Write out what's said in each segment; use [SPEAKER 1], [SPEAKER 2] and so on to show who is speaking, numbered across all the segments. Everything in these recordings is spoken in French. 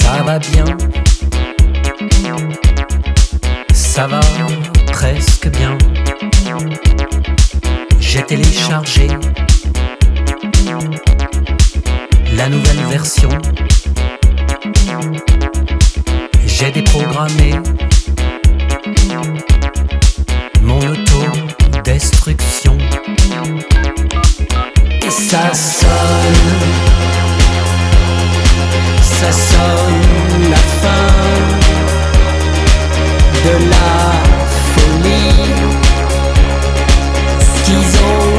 [SPEAKER 1] Ça va bien. Ça va presque bien. J'ai téléchargé la nouvelle version. J'ai déprogrammé mon autodestruction.
[SPEAKER 2] Et ça sonne. ça sonne la fin de la folie. Schizophrenie.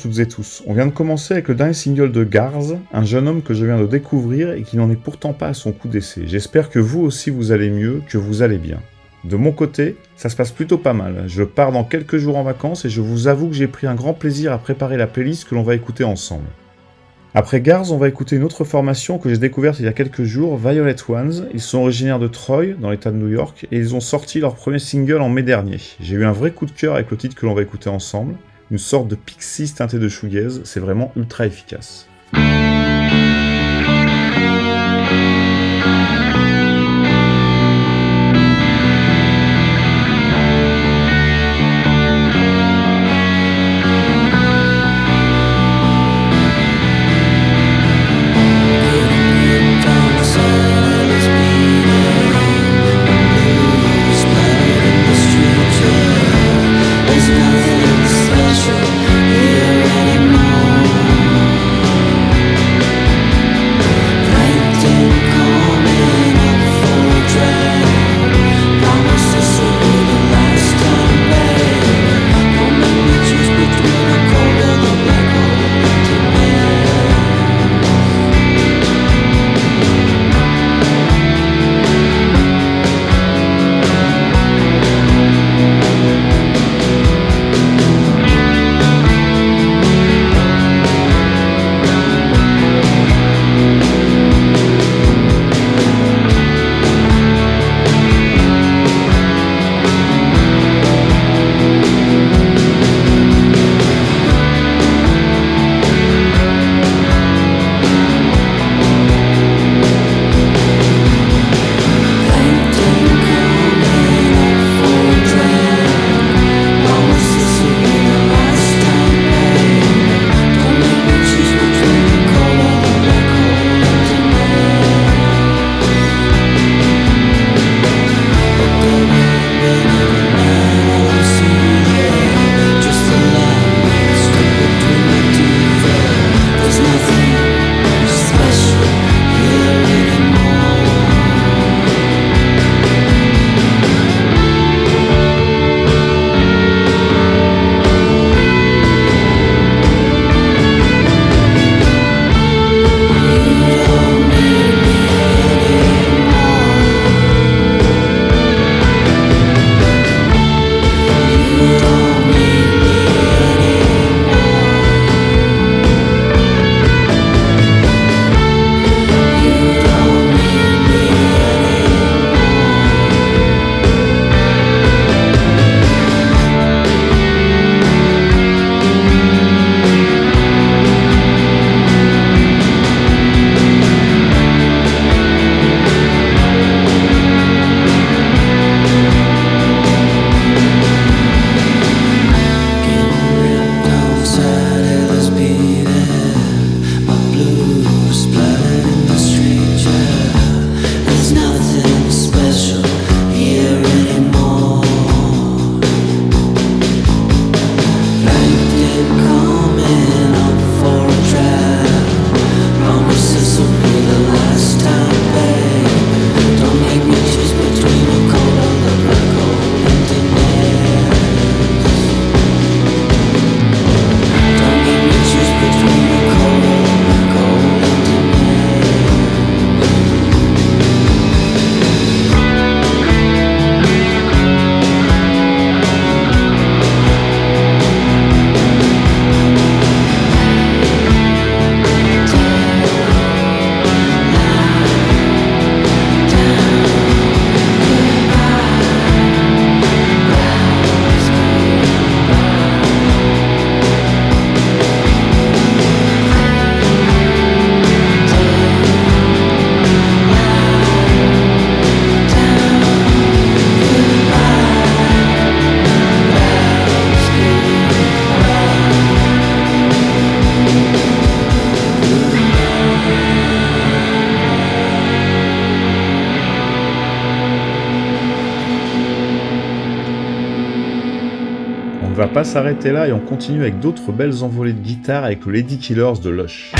[SPEAKER 2] Toutes et tous, on vient de commencer avec le dernier single de Garz, un jeune homme que je viens de découvrir et qui n'en est pourtant pas à son coup d'essai. J'espère que vous aussi vous allez mieux, que vous allez bien. De mon côté, ça se passe plutôt pas mal. Je pars dans quelques jours en vacances et je vous avoue que j'ai pris un grand plaisir à préparer la playlist que l'on va écouter ensemble. Après Garz, on va écouter une autre formation que j'ai découverte il y a quelques jours, Violet Ones. Ils sont originaires de Troy, dans l'état de New York, et ils ont sorti leur premier single en mai dernier. J'ai eu un vrai coup de cœur avec le titre que l'on va écouter ensemble une sorte de pixie teinté de shoegaze, c'est vraiment ultra efficace.
[SPEAKER 3] S'arrêter là et on continue avec d'autres belles envolées de guitare avec le Lady Killers de Lush.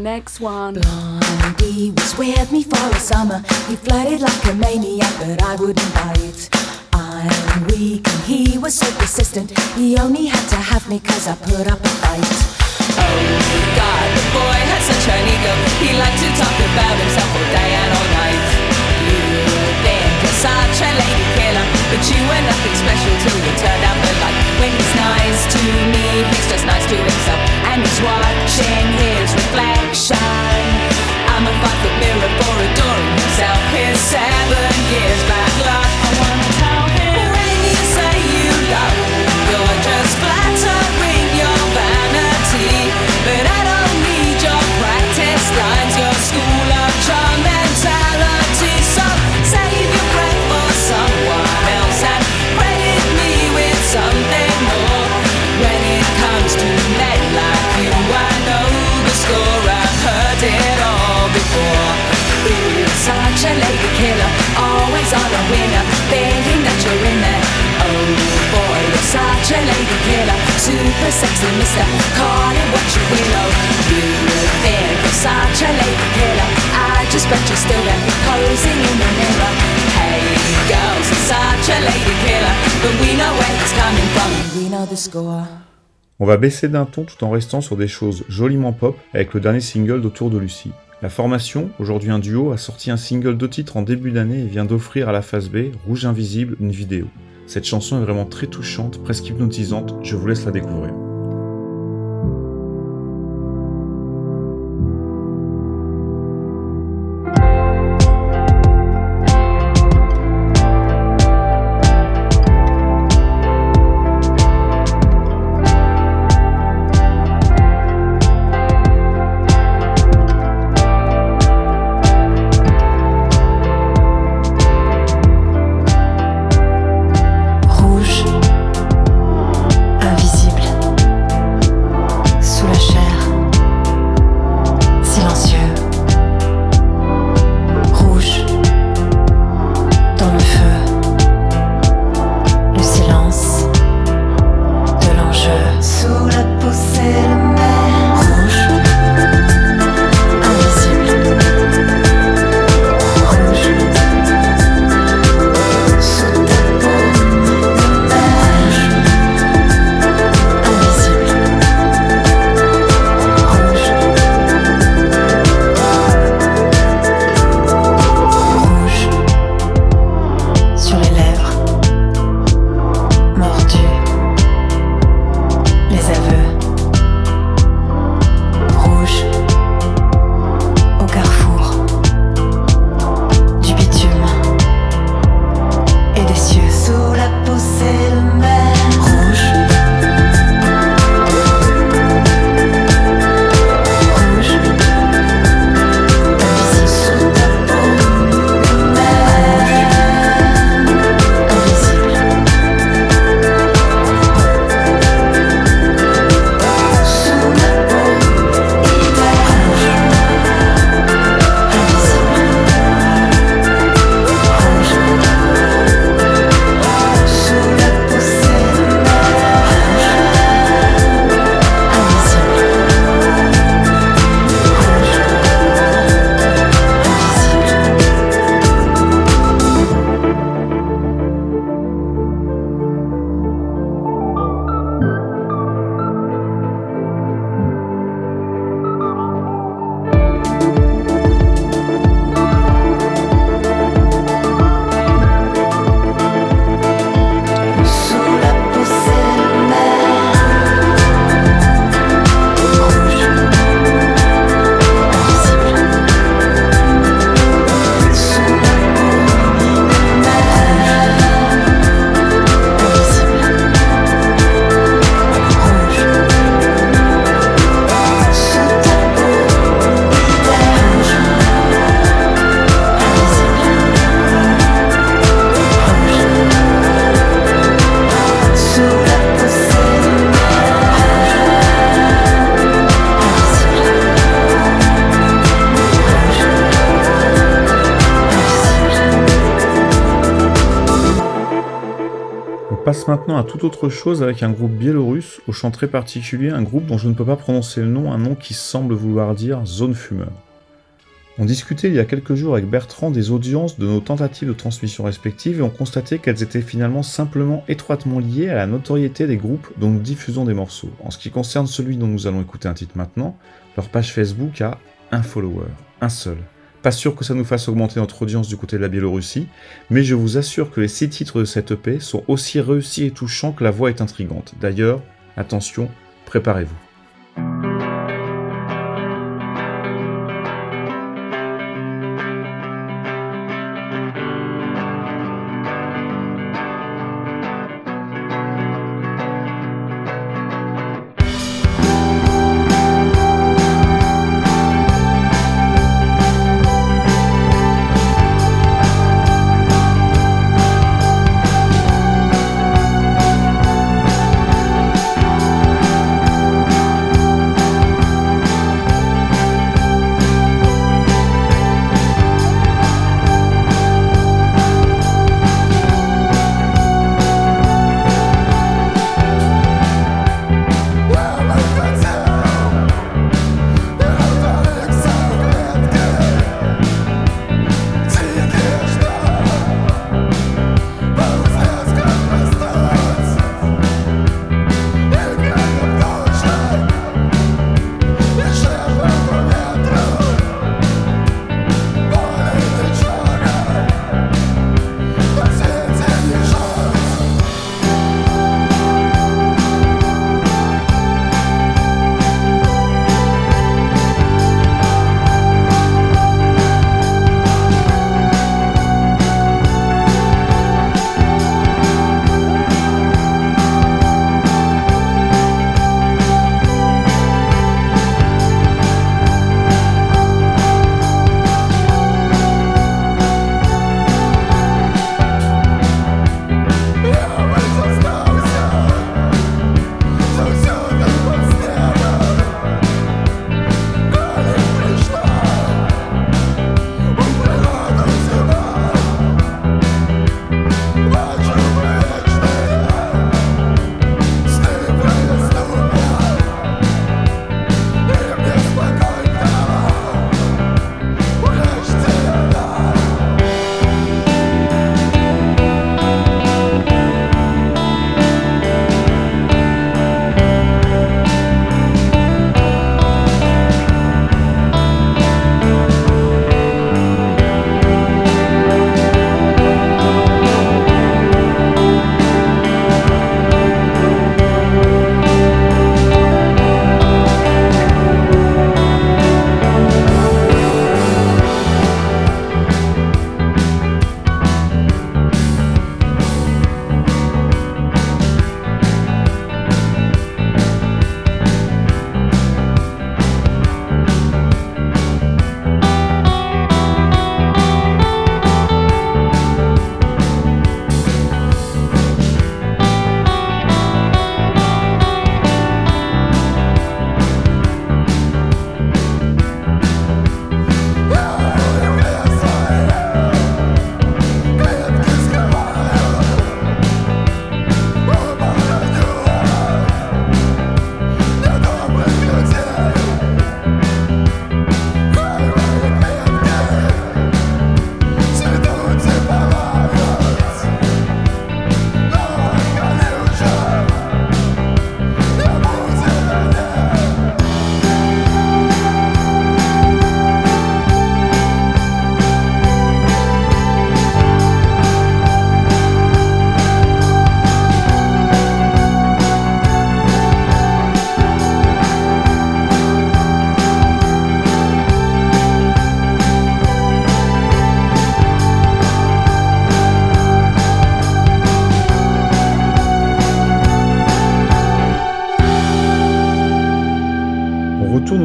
[SPEAKER 4] Next one. Blondie was with me for a summer. He flirted like a maniac, but I wouldn't bite. I'm weak and he was so persistent. He only had to have me cause I put up a fight. Oh God, the boy had such an ego. He liked to talk about himself all day and all night. Such a lady killer, but you were nothing special till you turned out the light. When he's nice to me, he's just nice to himself, and he's watching his reflection. I'm a five foot mirror for adoring himself. His seven years back luck. I wanna tell him when you say you love, On
[SPEAKER 3] va baisser d'un ton tout en restant sur des choses joliment pop avec le dernier single d'Autour de Lucie. La formation, aujourd'hui un duo, a sorti un single de titre en début d'année et vient d'offrir à la phase B, Rouge Invisible, une vidéo. Cette chanson est vraiment très touchante, presque hypnotisante, je vous laisse la découvrir. Autre chose avec un groupe biélorusse au chant très particulier, un groupe dont je ne peux pas prononcer le nom, un nom qui semble vouloir dire zone fumeur. On discutait il y a quelques jours avec Bertrand des audiences de nos tentatives de transmission respectives et on constatait qu'elles étaient finalement simplement étroitement liées à la notoriété des groupes dont nous diffusons des morceaux. En ce qui concerne celui dont nous allons écouter un titre maintenant, leur page Facebook a un follower, un seul. Pas sûr que ça nous fasse augmenter notre audience du côté de la Biélorussie, mais je vous assure que les six titres de cette EP sont aussi réussis et touchants que la voix est intrigante. D'ailleurs, attention, préparez-vous.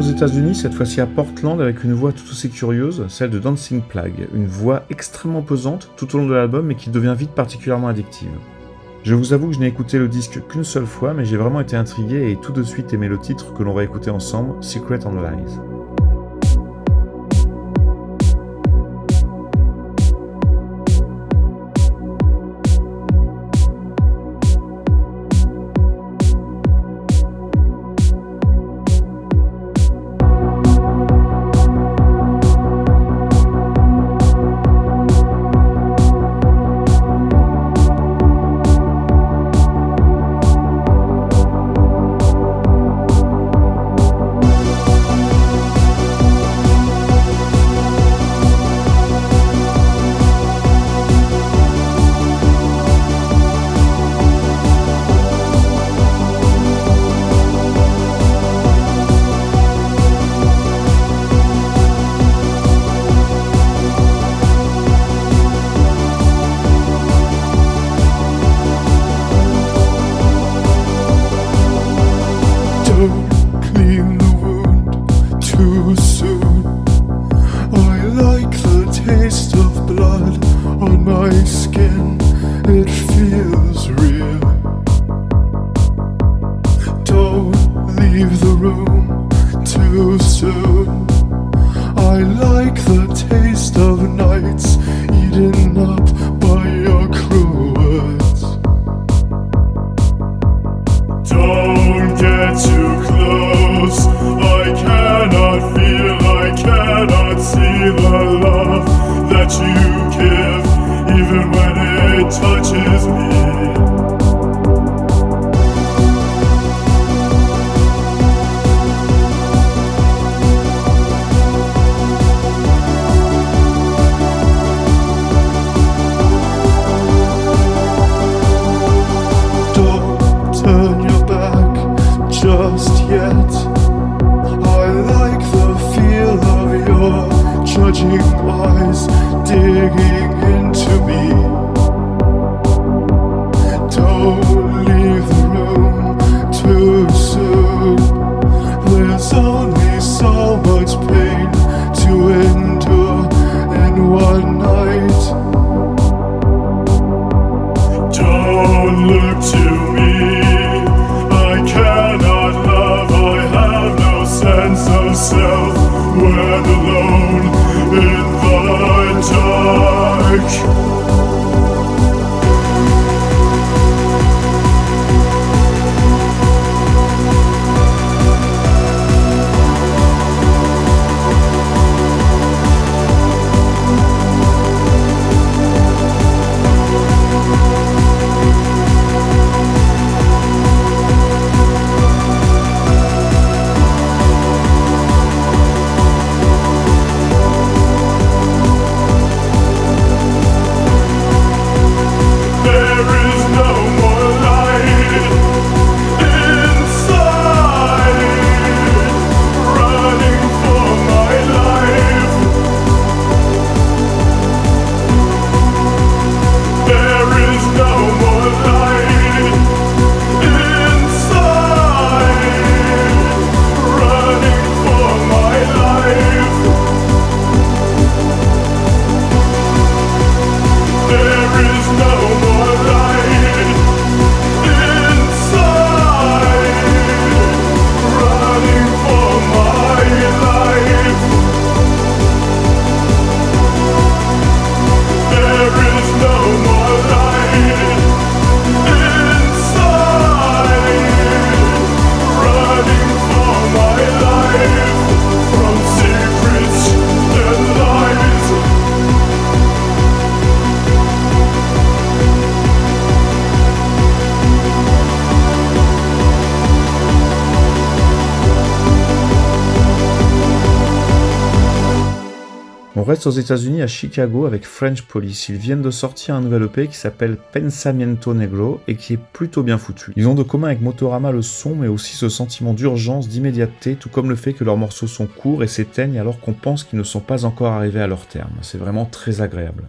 [SPEAKER 3] États-Unis, cette fois-ci à Portland, avec une voix tout aussi curieuse, celle de Dancing Plague, une voix extrêmement pesante tout au long de l'album mais qui devient vite particulièrement addictive. Je vous avoue que je n'ai écouté le disque qu'une seule fois, mais j'ai vraiment été intrigué et tout de suite aimé le titre que l'on va écouter ensemble, Secret and Lies. aux États-Unis à Chicago avec French Police. Ils viennent de sortir un nouvel EP qui s'appelle Pensamiento Negro et qui est plutôt bien foutu. Ils ont de commun avec Motorama le son mais aussi ce sentiment d'urgence, d'immédiateté, tout comme le fait que leurs morceaux sont courts et s'éteignent alors qu'on pense qu'ils ne sont pas encore arrivés à leur terme. C'est vraiment très agréable.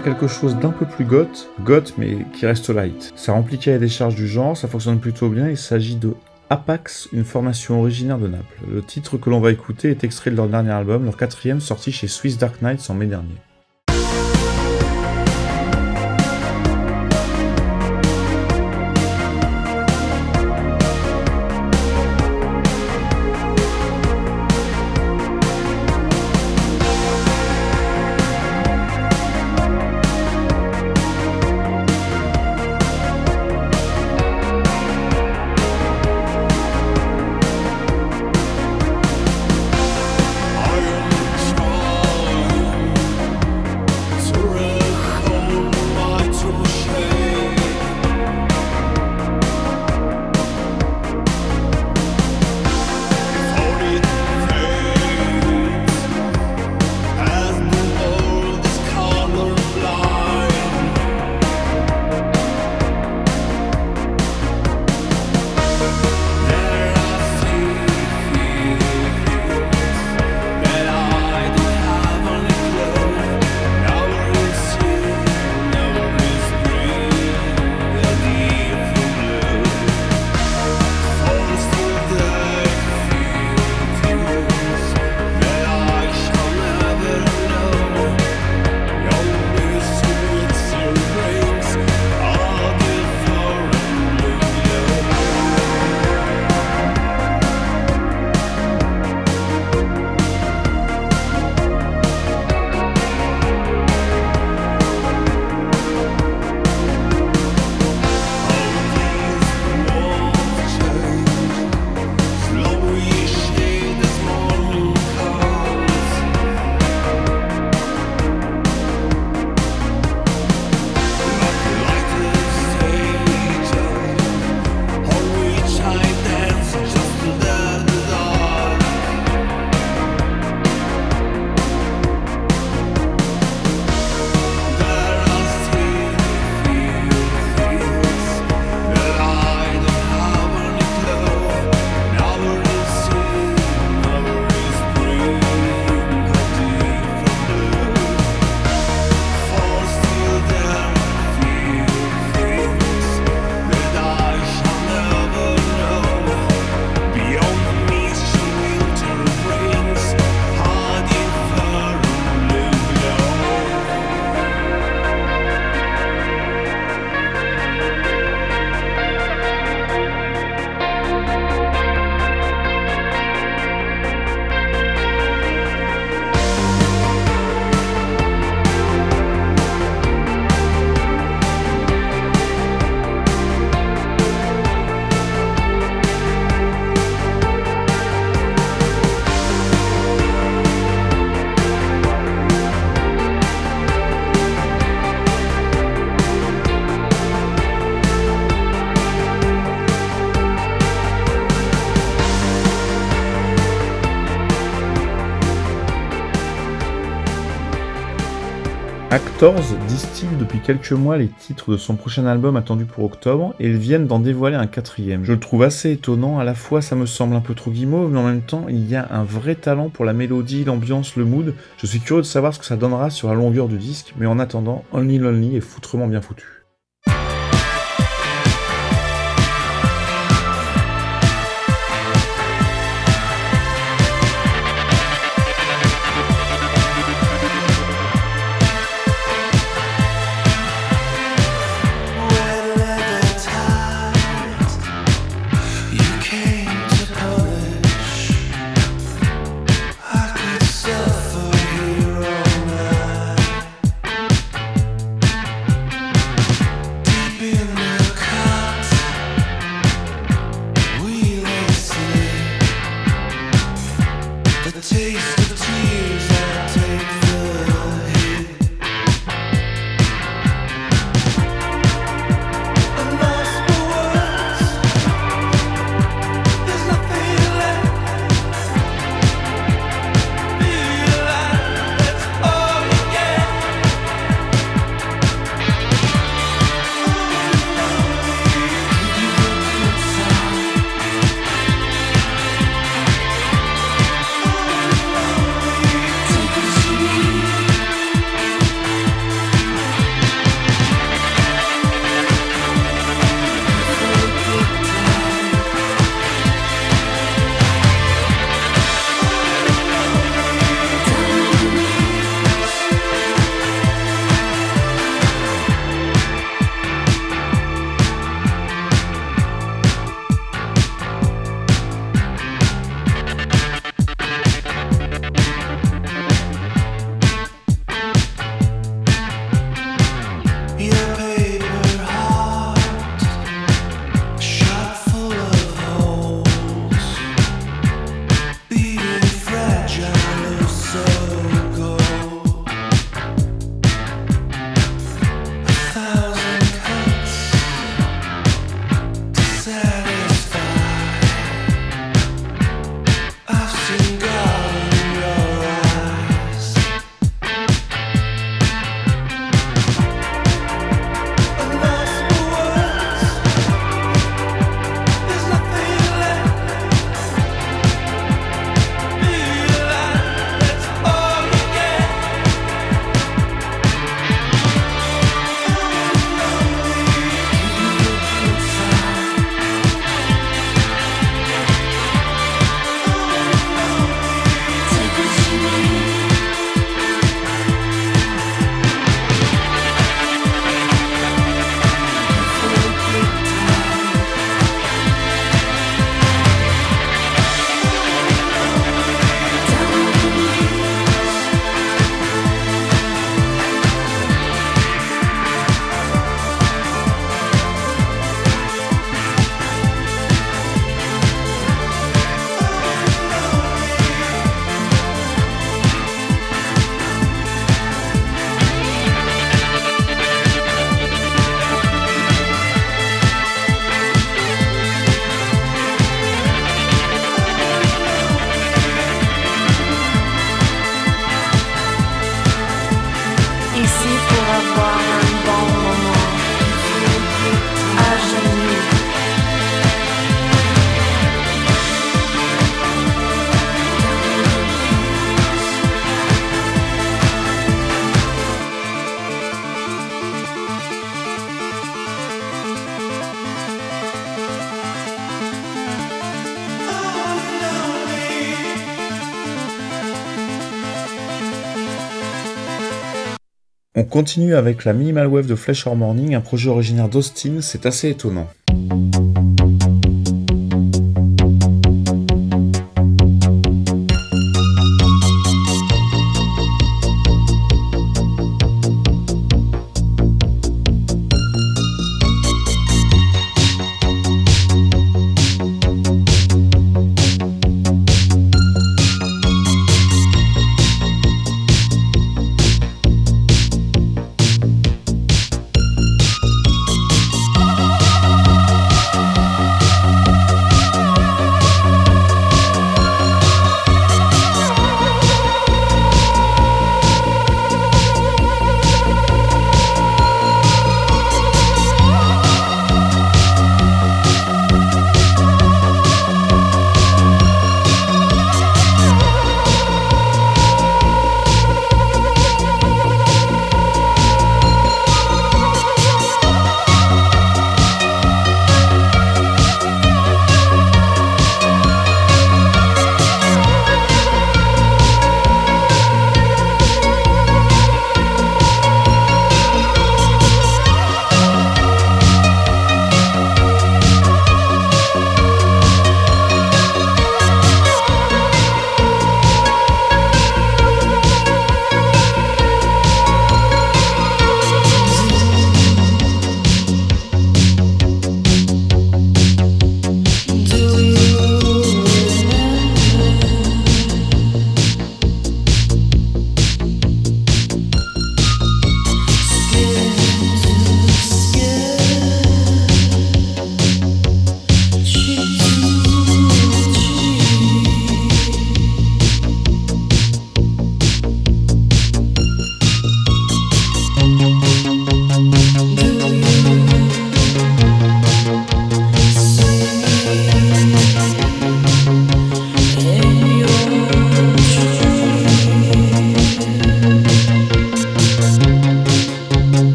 [SPEAKER 2] Quelque chose d'un peu plus goth, goth mais qui reste light. Ça remplit les des charges du genre, ça fonctionne plutôt bien, il s'agit de Apax, une formation originaire de Naples. Le titre que l'on va écouter est extrait de leur dernier album, leur quatrième sorti chez Swiss Dark Knights en mai dernier. Actors distille depuis quelques mois les titres de son prochain album attendu pour octobre et ils viennent d'en dévoiler un quatrième. Je le trouve assez étonnant, à la fois ça me semble un peu trop guimauve, mais en même temps il y a un vrai talent pour la mélodie, l'ambiance, le mood. Je suis curieux de savoir ce que ça donnera sur la longueur du disque, mais en attendant, Only Lonely est foutrement bien foutu.
[SPEAKER 3] On continue avec la Minimal Wave de Flesh or Morning, un projet originaire d'Austin, c'est assez étonnant.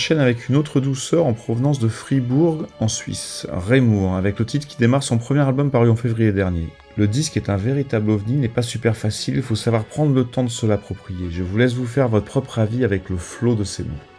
[SPEAKER 3] Enchaîne avec une autre douceur en provenance de Fribourg, en Suisse, Raymour, avec le titre qui démarre son premier album paru en février dernier. Le disque est un véritable ovni, n'est pas super facile, il faut savoir prendre le temps de se l'approprier. Je vous laisse vous faire votre propre avis avec le flot de ces mots.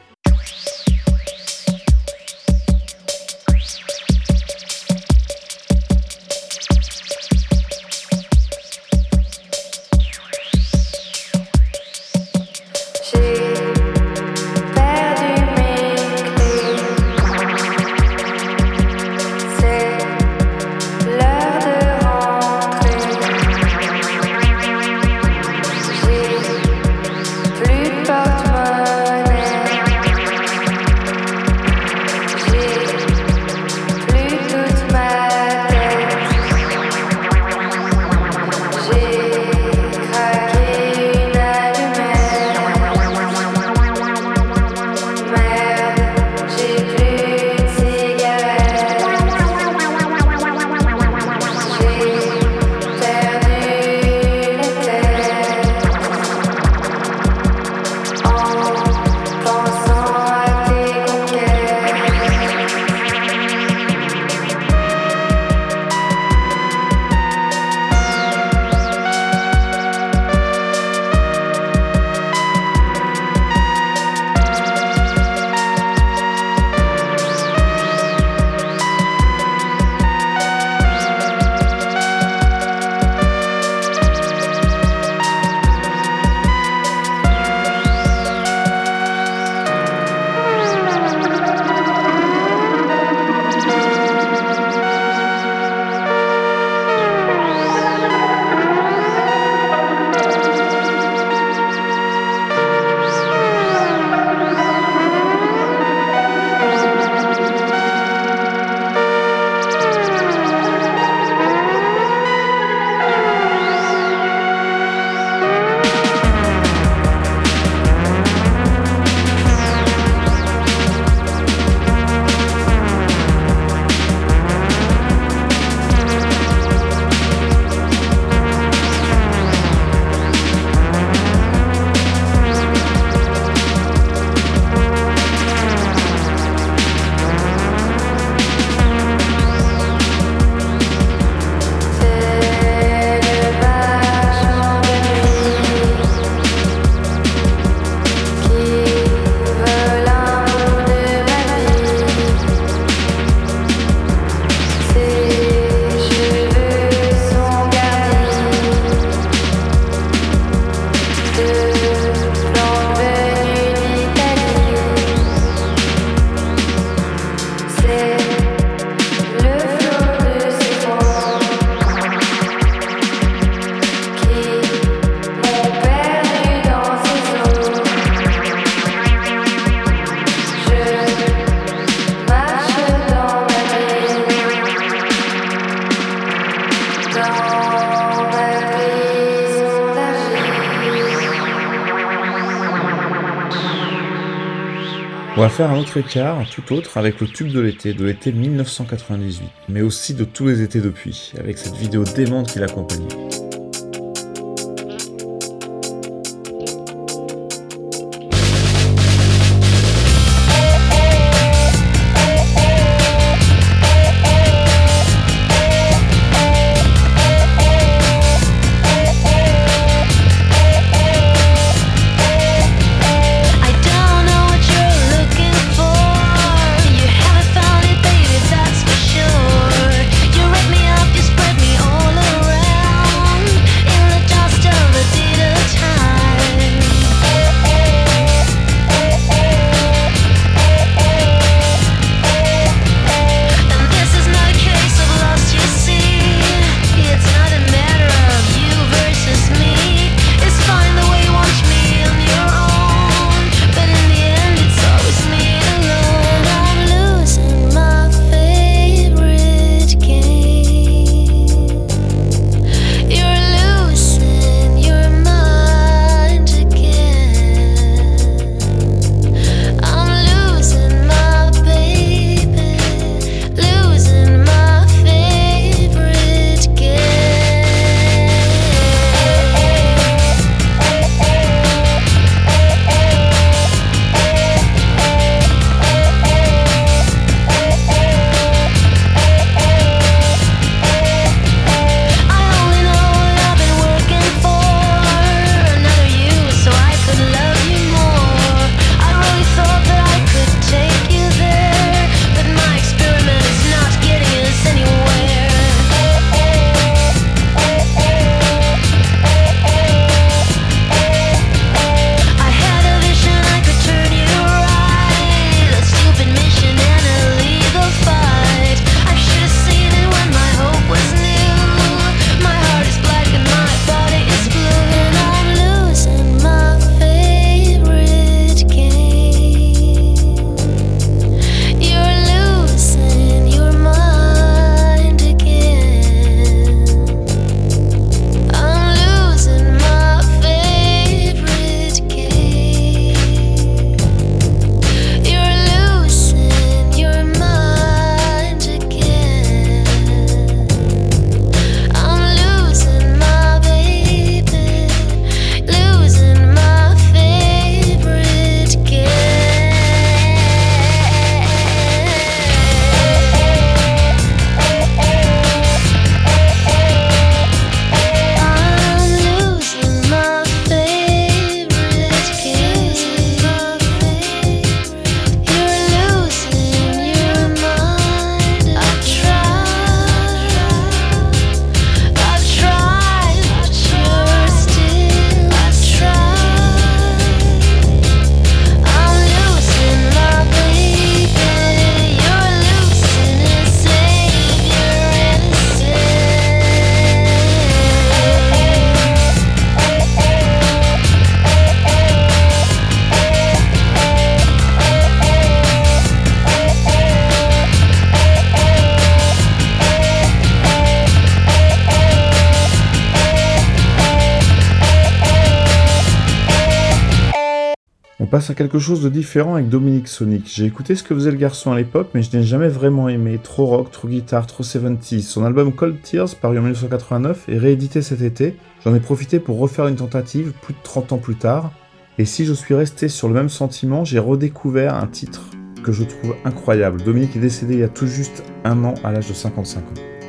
[SPEAKER 5] On va faire un autre écart, tout autre, avec le tube de l'été, de l'été 1998, mais aussi de tous les étés depuis, avec cette vidéo démente qui l'accompagnait. passe à quelque chose de différent avec Dominique Sonic. J'ai écouté ce que faisait le garçon à l'époque, mais je n'ai jamais vraiment aimé. Trop rock, trop guitare, trop 70s. Son album Cold Tears, paru en 1989 est réédité cet été, j'en ai profité pour refaire une tentative plus de 30 ans plus tard. Et si je suis resté sur le même sentiment, j'ai redécouvert un titre que je trouve incroyable. Dominique est décédé il y a tout juste un an à l'âge de 55 ans.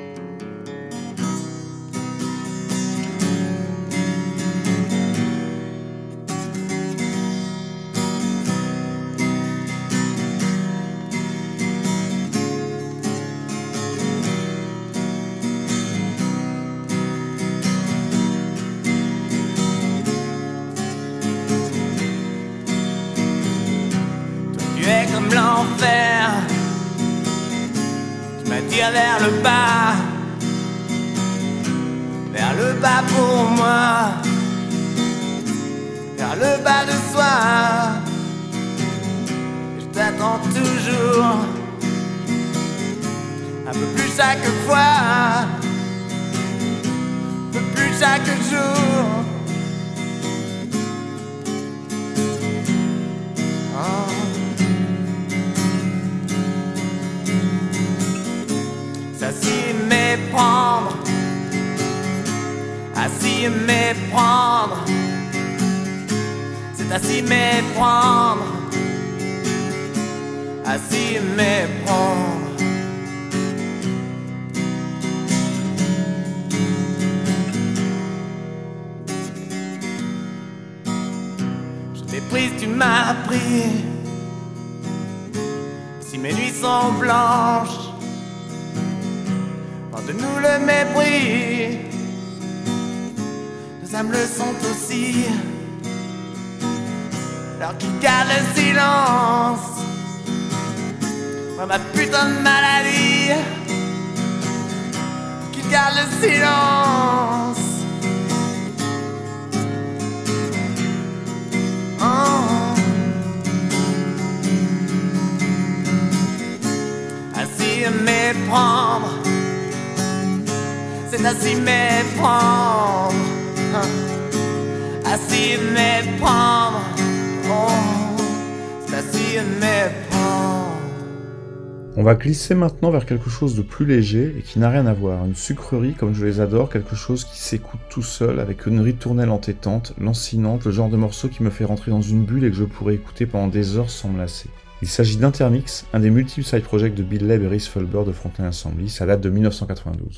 [SPEAKER 6] Âmes le sont aussi. Alors qui garde le silence. Moi, ma putain de maladie. Qui garde le silence. Oh. Ainsi méprendre c'est à oh.
[SPEAKER 3] On va glisser maintenant vers quelque chose de plus léger et qui n'a rien à voir. Une sucrerie comme je les adore, quelque chose qui s'écoute tout seul avec une ritournelle entêtante, lancinante, le genre de morceau qui me fait rentrer dans une bulle et que je pourrais écouter pendant des heures sans me lasser. Il s'agit d'Intermix, un des multiples side projects de Bill Leb et Rhys Fulber de Franklin Assembly, ça date de 1992.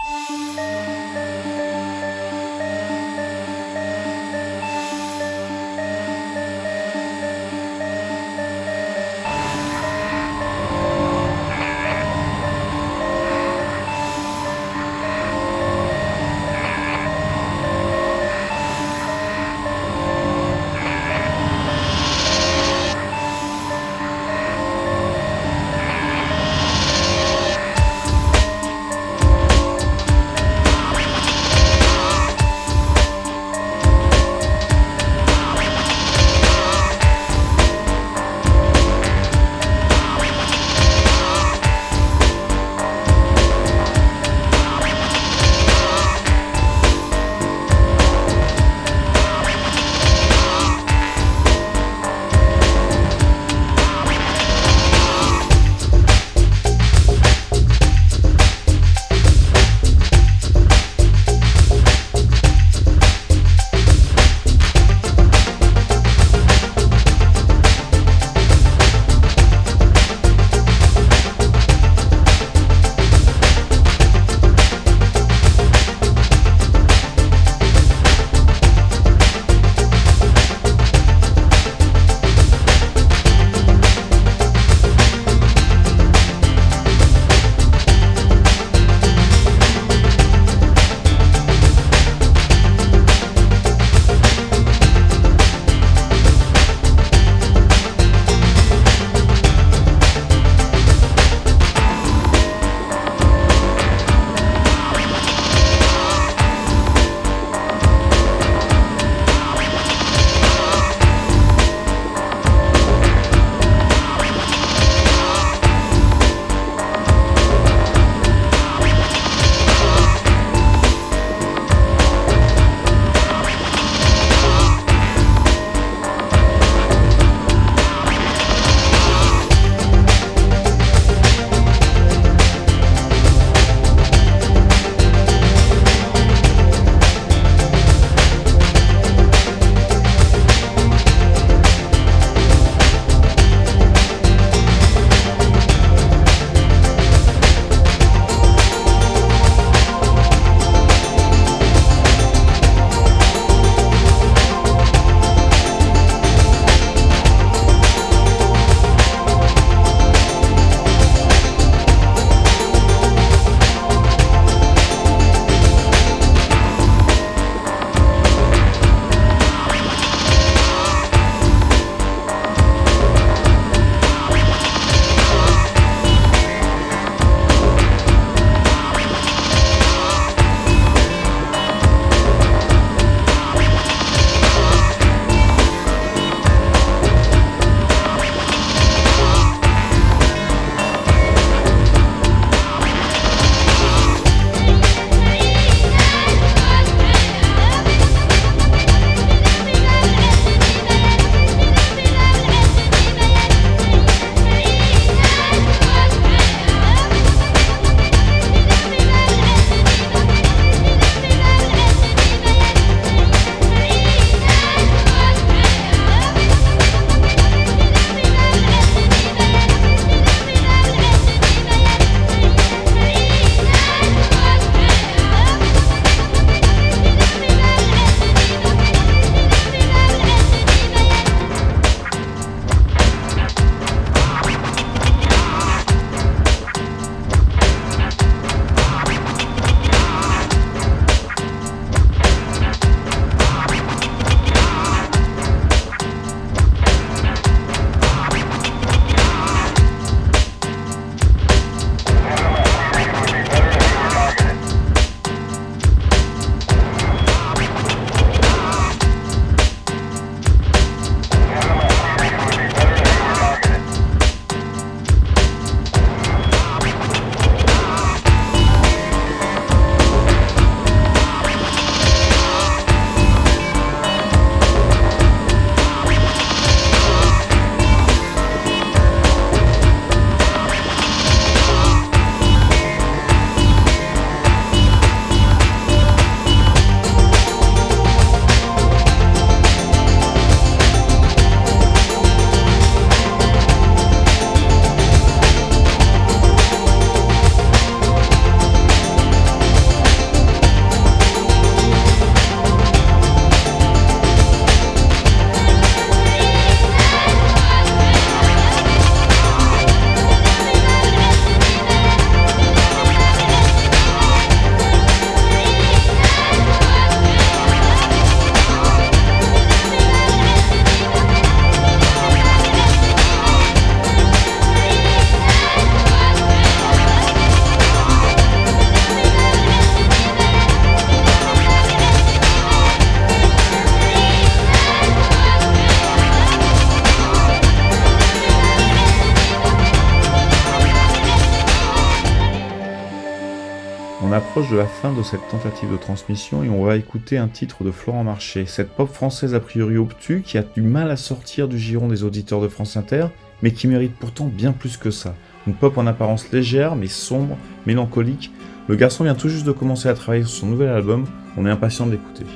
[SPEAKER 3] Approche de la fin de cette tentative de transmission et on va écouter un titre de Florent Marché, cette pop française a priori obtue qui a du mal à sortir du giron des auditeurs de France Inter, mais qui mérite pourtant bien plus que ça. Une pop en apparence légère mais sombre, mélancolique. Le garçon vient tout juste de commencer à travailler sur son nouvel album, on est impatient de l'écouter.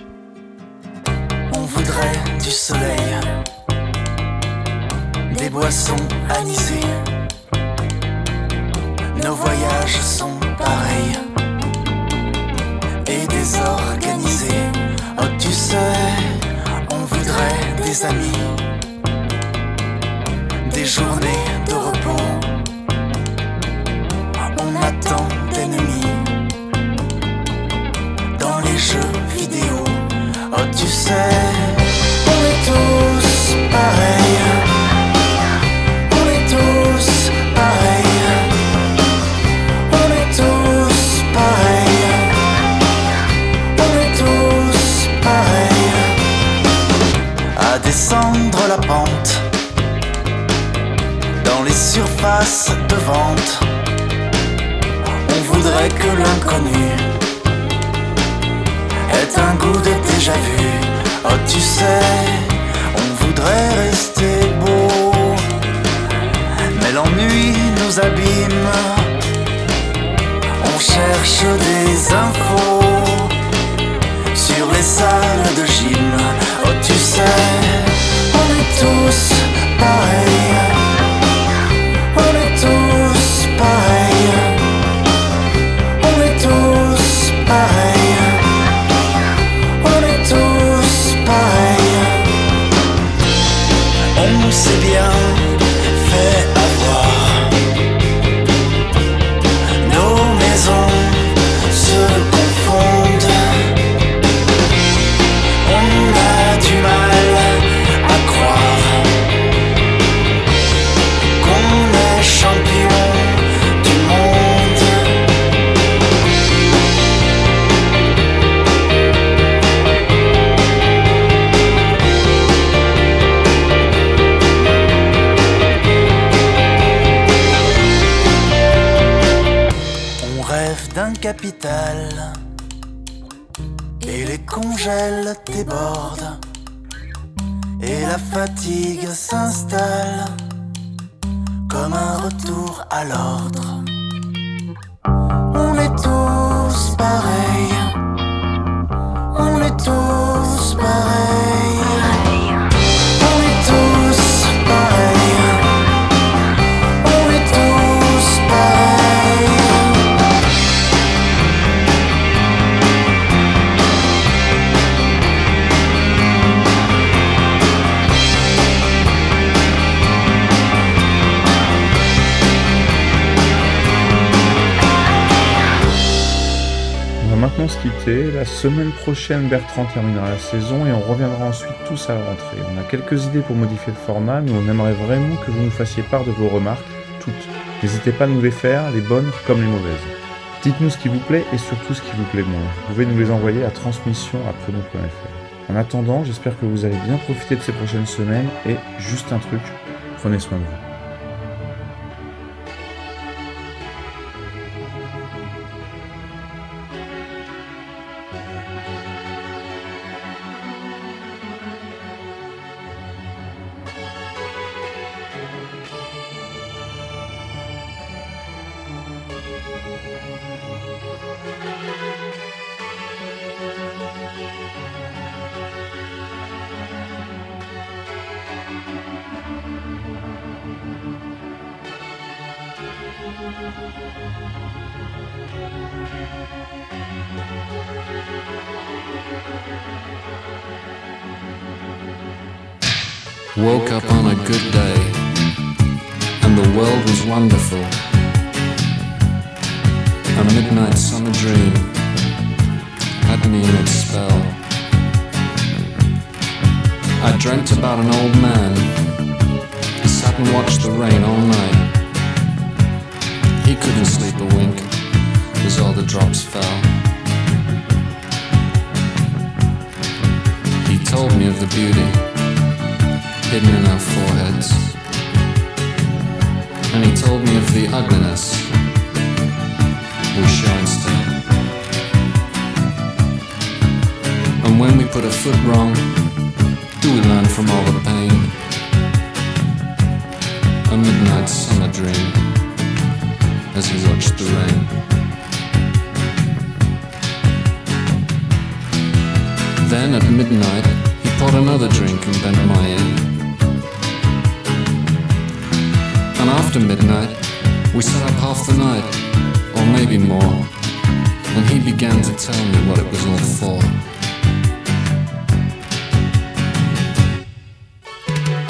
[SPEAKER 2] Et désorganisés. Oh, tu sais, on voudrait des amis, des journées de repos. On attend d'ennemis dans les jeux vidéo. Oh, tu sais, on est tous pareils. Les surfaces de vente. On voudrait que l'inconnu est un goût de déjà vu. Oh, tu sais, on voudrait rester beau, mais l'ennui nous abîme.
[SPEAKER 3] Bertrand terminera la saison et on reviendra ensuite tous à la rentrée. On a quelques idées pour modifier le format, mais on aimerait vraiment que vous nous fassiez part de vos remarques, toutes. N'hésitez pas à nous les faire, les bonnes comme les mauvaises. Dites-nous ce qui vous plaît et surtout ce qui vous plaît moins. Vous pouvez nous les envoyer à transmission En attendant, j'espère que vous allez bien profiter de ces prochaines semaines et juste un truc, prenez soin de vous.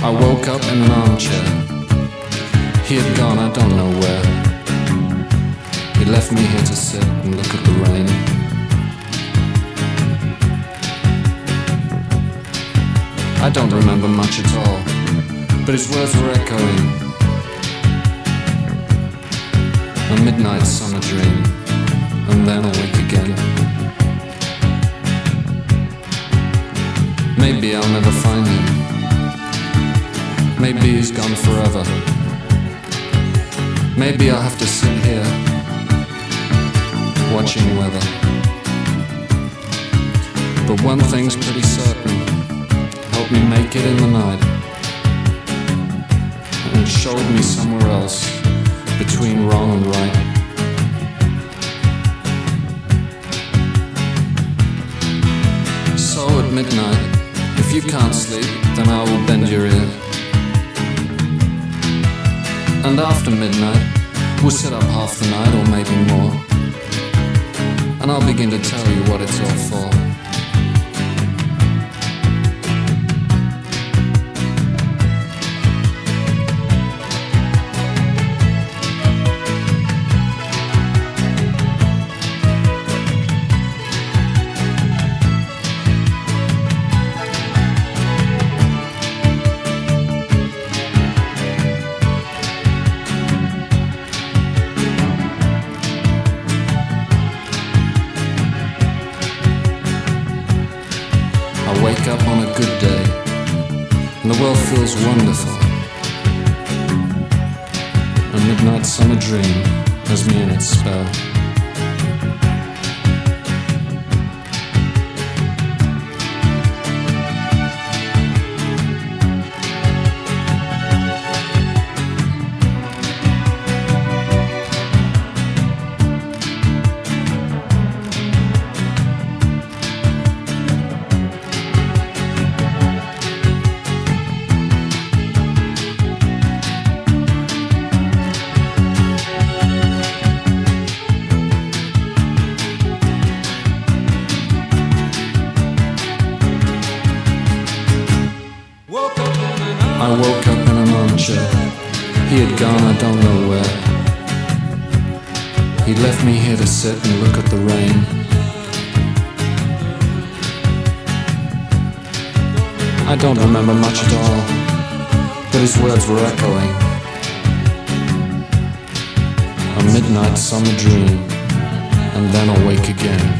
[SPEAKER 7] I woke up in an armchair. He had gone, I don't know where. He left me here to sit and look at the rain. I don't remember much at all, but his words were echoing. A midnight summer dream, and then awake again. Maybe I'll never find him. Maybe he's gone forever. Maybe I'll have to sit here, watching weather. But one thing's pretty certain help me make it in the night and showed me somewhere else between wrong and right. So at midnight, if you can't sleep, then I will bend your ear. And after midnight, we'll sit up half the night or maybe more. And I'll begin to tell you what it's all for. Feels wonderful. A midnight summer dream has me in its spell. Had gone, I don't know where. He left me here to sit and look at the rain. I don't remember much at all, but his words were echoing. A midnight summer dream, and then awake again.